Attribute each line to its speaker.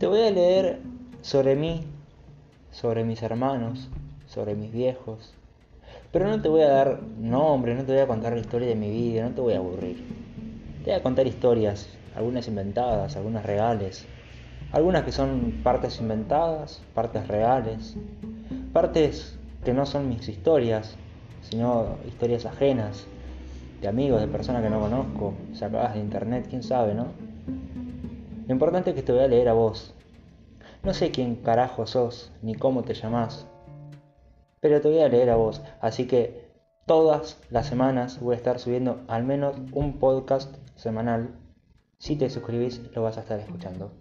Speaker 1: Te voy a leer sobre mí, sobre mis hermanos, sobre mis viejos. Pero no te voy a dar nombre, no te voy a contar la historia de mi vida, no te voy a aburrir. Te voy a contar historias, algunas inventadas, algunas reales, algunas que son partes inventadas, partes reales, partes que no son mis historias, sino historias ajenas, de amigos, de personas que no conozco, sacadas de internet, quién sabe, ¿no? Lo importante es que te voy a leer a vos. No sé quién carajo sos, ni cómo te llamás, pero te voy a leer a vos, así que todas las semanas voy a estar subiendo al menos un podcast semanal. Si te suscribís, lo vas a estar escuchando.